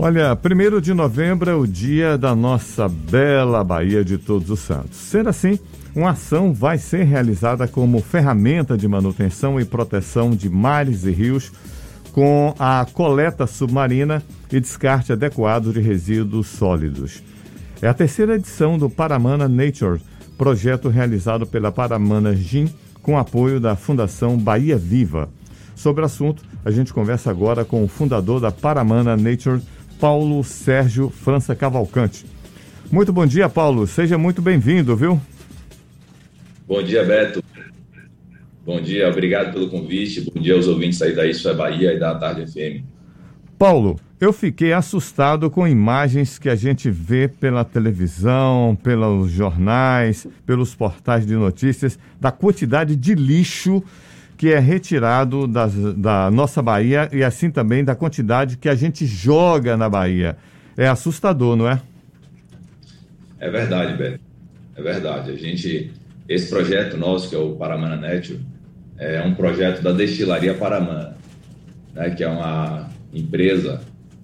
Olha, 1 de novembro é o dia da nossa bela Bahia de Todos os Santos. Sendo assim, uma ação vai ser realizada como ferramenta de manutenção e proteção de mares e rios com a coleta submarina e descarte adequado de resíduos sólidos. É a terceira edição do Paramana Nature, projeto realizado pela Paramana Gin com apoio da Fundação Bahia Viva. Sobre o assunto, a gente conversa agora com o fundador da Paramana Nature, Paulo Sérgio França Cavalcante. Muito bom dia, Paulo. Seja muito bem-vindo, viu? Bom dia, Beto. Bom dia, obrigado pelo convite. Bom dia aos ouvintes aí da Isso é Bahia e da Tarde FM. Paulo, eu fiquei assustado com imagens que a gente vê pela televisão, pelos jornais, pelos portais de notícias, da quantidade de lixo que é retirado das, da nossa Bahia e assim também da quantidade que a gente joga na Bahia. É assustador, não é? É verdade, Beto. É verdade. A gente, esse projeto nosso, que é o Paramana Network, é um projeto da Destilaria Paramana, né, que é uma empresa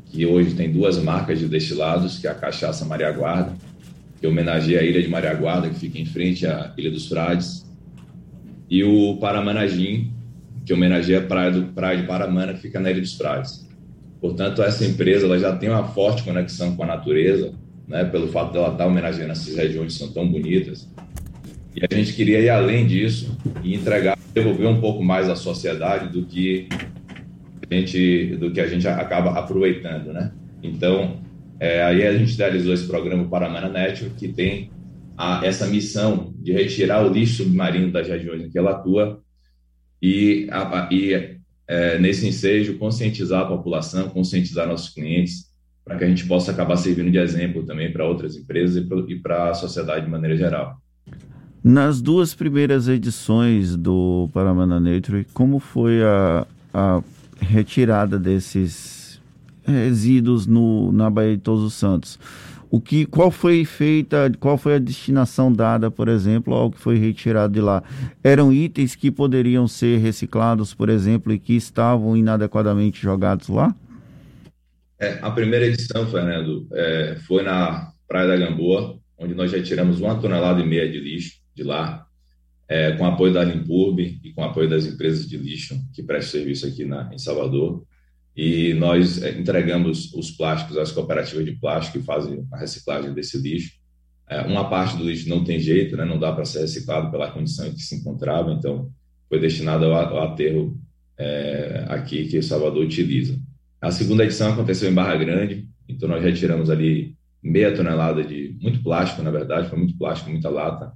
que hoje tem duas marcas de destilados, que é a Cachaça Maria Guarda, que homenageia a Ilha de Maria Guarda, que fica em frente à Ilha dos Frades, e o Paramanagim, que homenageia a praia, do, praia de Paramana, que fica na Ilha dos Frades. Portanto, essa empresa ela já tem uma forte conexão com a natureza, né, pelo fato dela estar homenageando essas regiões que são tão bonitas. E a gente queria ir além disso e entregar, devolver um pouco mais à sociedade do que a gente, do que a gente acaba aproveitando, né? Então, é, aí a gente idealizou esse programa Paramana Network, que tem a, essa missão de retirar o lixo submarino das regiões em que ela atua e, a, e é, nesse ensejo conscientizar a população, conscientizar nossos clientes, para que a gente possa acabar servindo de exemplo também para outras empresas e para a sociedade de maneira geral. Nas duas primeiras edições do Paramana Nature, como foi a, a retirada desses resíduos no, na Baía de Todos os Santos? O que, qual foi feita, qual foi a destinação dada, por exemplo, ao que foi retirado de lá? Eram itens que poderiam ser reciclados, por exemplo, e que estavam inadequadamente jogados lá? É, a primeira edição, Fernando, é, foi na Praia da Gamboa, onde nós retiramos uma tonelada e meia de lixo de lá, é, com apoio da Limpurb e com apoio das empresas de lixo que prestam serviço aqui na, em Salvador e nós eh, entregamos os plásticos às cooperativas de plástico que fazem a reciclagem desse lixo. É, uma parte do lixo não tem jeito, né, não dá para ser reciclado pela condição em que se encontrava, então foi destinado ao, aterro é, aqui que Salvador utiliza. A segunda edição aconteceu em Barra Grande, então nós retiramos ali meia tonelada de muito plástico, na verdade, foi muito plástico, muita lata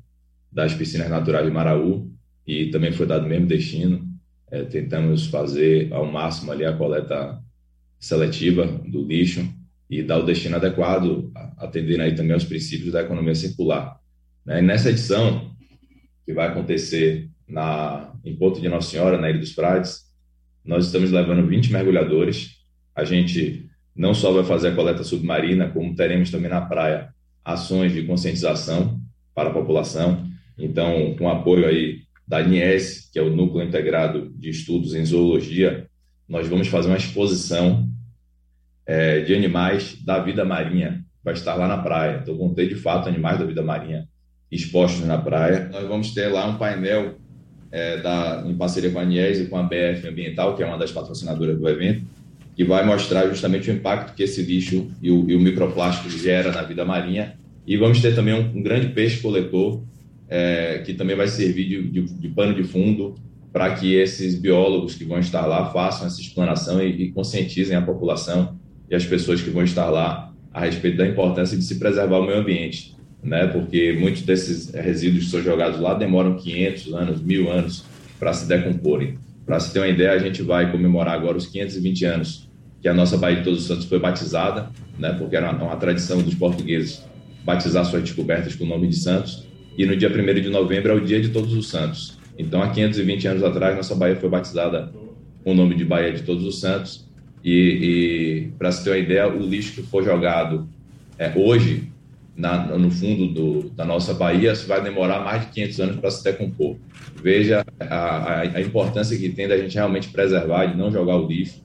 das piscinas naturais de Maraú e também foi dado o mesmo destino é, tentamos fazer ao máximo ali a coleta seletiva do lixo e dar o destino adequado, atendendo aí também aos princípios da economia circular. Né? E nessa edição, que vai acontecer na, em Porto de Nossa Senhora, na Ilha dos Frades, nós estamos levando 20 mergulhadores. A gente não só vai fazer a coleta submarina, como teremos também na praia ações de conscientização para a população. Então, com apoio aí da NIES, que é o Núcleo Integrado de Estudos em Zoologia, nós vamos fazer uma exposição é, de animais da vida marinha, vai estar lá na praia. Então, vão ter, de fato, animais da vida marinha expostos na praia. Nós vamos ter lá um painel é, da, em parceria com a NIES e com a BF Ambiental, que é uma das patrocinadoras do evento, que vai mostrar justamente o impacto que esse lixo e o, e o microplástico gera na vida marinha. E vamos ter também um, um grande peixe coletor é, que também vai servir de, de, de pano de fundo para que esses biólogos que vão estar lá façam essa explanação e, e, conscientizem a população e as pessoas que vão estar lá a respeito da importância de se preservar o meio ambiente, né? Porque muitos desses resíduos que são jogados lá demoram 500 anos, mil anos para se decomporem. Para se ter uma ideia, a gente vai comemorar agora os 520 anos que a nossa Baía de Todos os Santos foi batizada, né? Porque era uma, uma tradição dos portugueses batizar suas descobertas com o nome de santos e no dia 1 de novembro é o dia de Todos os Santos. Então, há 520 anos atrás, nossa Bahia foi batizada com o nome de Bahia de Todos os Santos. E, e para se ter uma ideia, o lixo que for jogado é, hoje na, no fundo do, da nossa Bahia vai demorar mais de 500 anos para se decompor. Veja a, a, a, importância que tem da gente realmente preservar, de não jogar o lixo.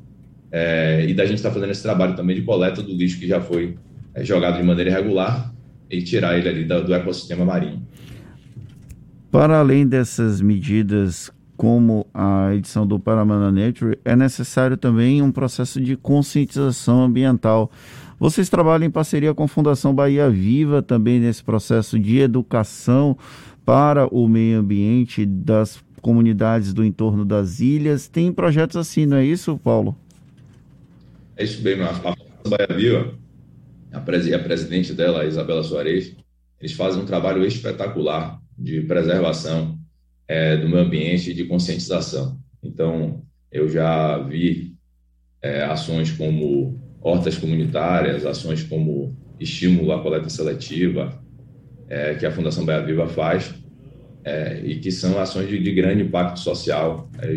é, e da gente estar tá fazendo esse trabalho também de coleta do lixo que já foi é, jogado de maneira irregular e tirar ele ali do, do ecossistema marinho. Para além dessas medidas como a edição do Paramana Nature, é necessário também um processo de conscientização ambiental. Vocês trabalham em parceria com a Fundação Bahia Viva também nesse processo de educação para o meio ambiente das comunidades do entorno das ilhas. Tem projetos assim, não é isso, Paulo? É isso mesmo. A Fundação Bahia Viva, a, pres a presidente dela, a Isabela Soares, eles fazem um trabalho espetacular de preservação é, do meio ambiente e de conscientização. Então, eu já vi é, ações como hortas comunitárias, ações como estímulo à coleta seletiva, é, que a Fundação Bahia Viva faz, é, e que são ações de, de grande impacto social, é,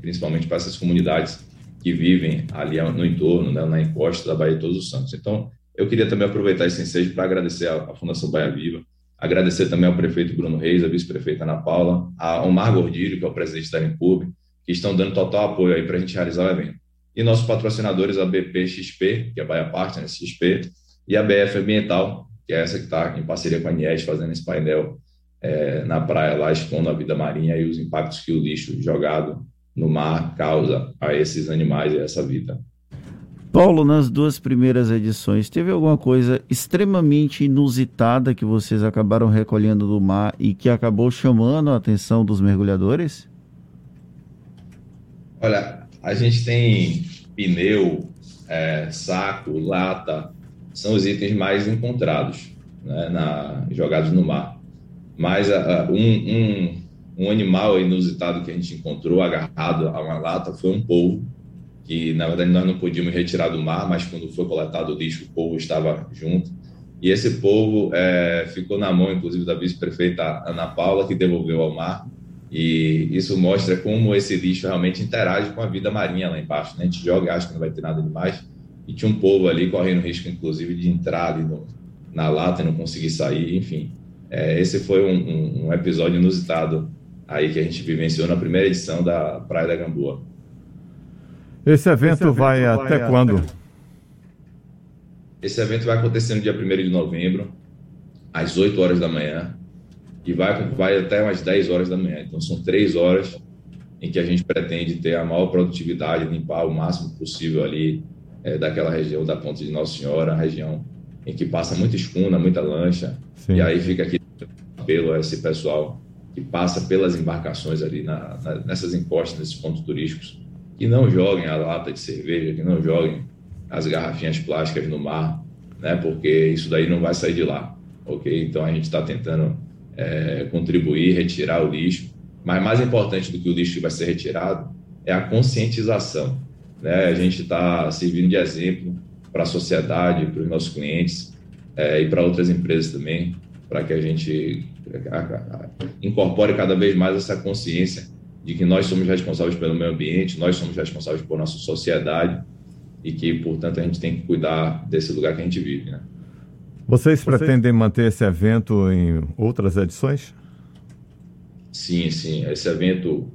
principalmente para essas comunidades que vivem ali no entorno, né, na encosta da Bahia de Todos os Santos. Então, eu queria também aproveitar esse ensejo para agradecer à Fundação Bahia Viva, Agradecer também ao prefeito Bruno Reis, a vice-prefeita Ana Paula, ao Omar Gordilho, que é o presidente da Limpub, que estão dando total apoio aí para a gente realizar o evento. E nossos patrocinadores, a BPXP, que é a Bahia Partner XP, e a BF Ambiental, que é essa que está em parceria com a Anies, fazendo esse painel é, na praia lá, expondo a vida marinha e os impactos que o lixo jogado no mar causa a esses animais e a essa vida. Paulo, nas duas primeiras edições, teve alguma coisa extremamente inusitada que vocês acabaram recolhendo do mar e que acabou chamando a atenção dos mergulhadores? Olha, a gente tem pneu, é, saco, lata, são os itens mais encontrados, né, na, jogados no mar. Mas um, um, um animal inusitado que a gente encontrou agarrado a uma lata foi um polvo que na verdade nós não podíamos retirar do mar, mas quando foi coletado o lixo, o povo estava junto. E esse povo é, ficou na mão, inclusive, da vice-prefeita Ana Paula, que devolveu ao mar. E isso mostra como esse lixo realmente interage com a vida marinha lá embaixo. Né? A gente joga acha que não vai ter nada demais. E tinha um povo ali correndo risco, inclusive, de entrar ali no, na lata e não conseguir sair. Enfim, é, esse foi um, um, um episódio inusitado aí que a gente vivenciou na primeira edição da Praia da Gamboa. Esse evento, Esse evento vai, vai, até quando? Esse evento vai acontecer no dia 1 de novembro, às 8 horas da manhã, e vai, vai até umas 10 horas da manhã. Então, são três horas em que a gente pretende ter a maior produtividade, limpar o máximo possível ali é, daquela região da Ponte de Nossa Senhora, a região em que passa muita escuna, muita lancha, Sim. e aí fica aqui pelo esse pessoal que passa pelas embarcações ali na, na, nessas encostas, nesses pontos turísticos, que não joguem a lata de cerveja, que não joguem as garrafinhas plásticas no mar, né? Porque isso daí não vai sair de lá, ok? Então a gente está tentando é, contribuir, retirar o lixo, mas mais importante do que o lixo que vai ser retirado é a conscientização, né? A gente está servindo de exemplo para a sociedade, para os nossos clientes é, e para outras empresas também, para que a gente incorpore cada vez mais essa consciência de que nós somos responsáveis pelo meio ambiente, nós somos responsáveis por nossa sociedade e que, portanto, a gente tem que cuidar desse lugar que a gente vive. Né? Vocês pretendem manter esse evento em outras edições? Sim, sim. Esse evento,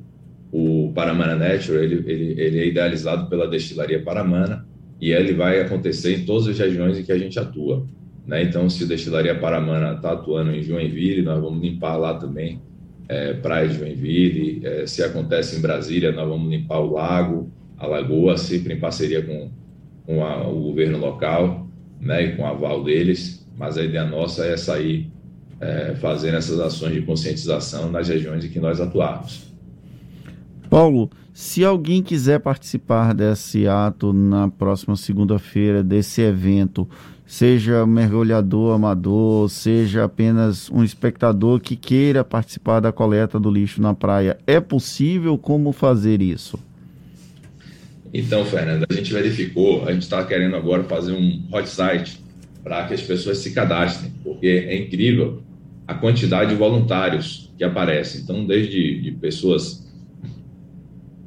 o Paramana Natural, ele, ele, ele é idealizado pela destilaria Paramana e ele vai acontecer em todas as regiões em que a gente atua. Né? Então, se a destilaria Paramana está atuando em Joinville, nós vamos limpar lá também é, Praia de Joinville, é, se acontece em Brasília, nós vamos limpar o lago, a lagoa, sempre em parceria com, com a, o governo local, né, e com o aval deles, mas a ideia nossa é sair é, fazendo essas ações de conscientização nas regiões em que nós atuamos. Paulo, se alguém quiser participar desse ato na próxima segunda-feira, desse evento, seja mergulhador amador, seja apenas um espectador que queira participar da coleta do lixo na praia, é possível como fazer isso? Então, Fernando, a gente verificou, a gente está querendo agora fazer um hot site para que as pessoas se cadastrem, porque é incrível a quantidade de voluntários que aparecem. Então, desde de pessoas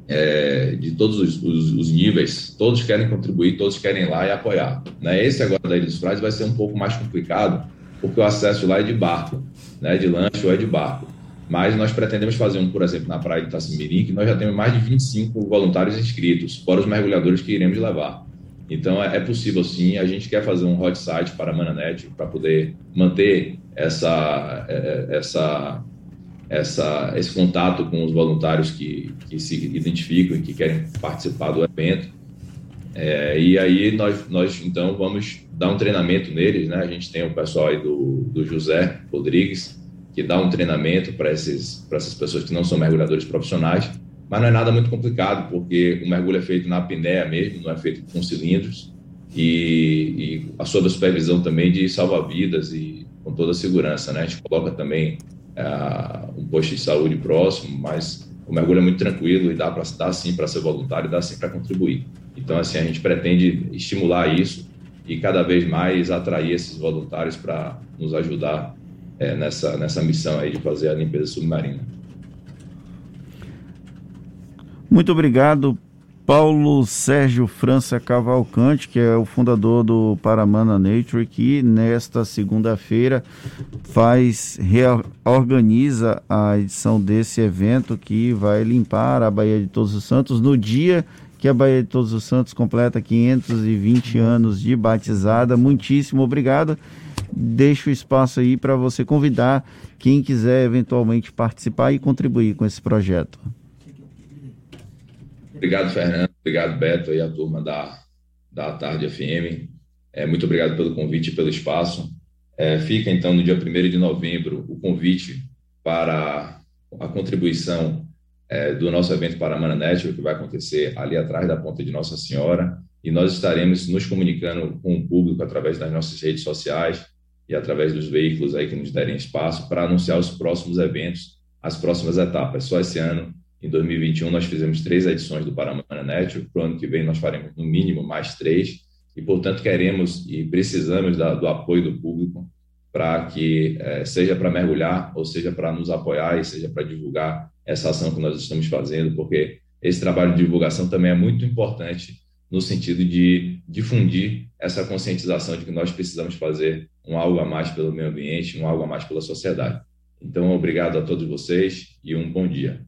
é, de todos os, os, os, níveis, todos querem contribuir, todos querem ir lá e apoiar. Né? Esse agora da Ilha dos Frades vai ser um pouco mais complicado, porque o acesso lá é de barco, né? de lanche ou é de barco. mas nós pretendemos fazer um, por exemplo, na praia de Itacimirim, que nós já temos mais de 25 voluntários inscritos, fora os mergulhadores que iremos levar. Então, é, é possível sim, a gente quer fazer um hot site para a Mananet, para poder manter essa, é, é, essa, essa, esse contato com os voluntários que, que se identificam e que querem participar do evento. É, e aí nós, nós, então, vamos dar um treinamento neles, né? A gente tem o pessoal aí do, do José Rodrigues, que dá um treinamento para essas pessoas que não são mergulhadores profissionais, mas não é nada muito complicado, porque o mergulho é feito na apneia mesmo, não é feito com cilindros, e, e a sob a supervisão também de salva-vidas e com toda a segurança, né? A gente coloca também uh, um posto de saúde próximo, mas o mergulho é muito tranquilo e dá para dar sim para ser voluntário, dá sim para contribuir. Então, assim, a gente pretende estimular isso e cada vez mais atrair esses voluntários para nos ajudar é, nessa, nessa missão aí de fazer a limpeza submarina. Muito obrigado, Paulo Sérgio França Cavalcante, que é o fundador do Paramana Nature, que nesta segunda-feira faz reorganiza a edição desse evento que vai limpar a Baía de Todos os Santos no dia que a Baía de Todos os Santos completa 520 anos de batizada. Muitíssimo obrigado deixo o espaço aí para você convidar quem quiser eventualmente participar e contribuir com esse projeto. Obrigado, Fernando. Obrigado, Beto e a turma da, da Tarde FM. É, muito obrigado pelo convite e pelo espaço. É, fica, então, no dia 1 de novembro, o convite para a contribuição é, do nosso evento Paramana Network, que vai acontecer ali atrás da Ponta de Nossa Senhora. E nós estaremos nos comunicando com o público através das nossas redes sociais, e através dos veículos aí que nos derem espaço para anunciar os próximos eventos, as próximas etapas. Só esse ano, em 2021, nós fizemos três edições do Paramana Network, para o ano que vem nós faremos no mínimo mais três, e portanto queremos e precisamos da, do apoio do público para que eh, seja para mergulhar, ou seja para nos apoiar e seja para divulgar essa ação que nós estamos fazendo, porque esse trabalho de divulgação também é muito importante no sentido de difundir essa conscientização de que nós precisamos fazer um algo a mais pelo meio ambiente, um algo a mais pela sociedade. Então, obrigado a todos vocês e um bom dia.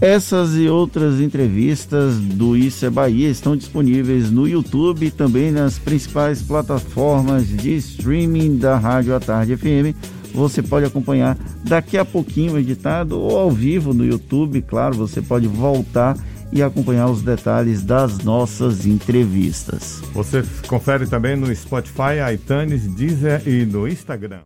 Essas e outras entrevistas do Isso é Bahia estão disponíveis no YouTube e também nas principais plataformas de streaming da Rádio à Tarde FM. Você pode acompanhar daqui a pouquinho editado ou ao vivo no YouTube. Claro, você pode voltar e acompanhar os detalhes das nossas entrevistas. Você confere também no Spotify, iTunes, Deezer e no Instagram.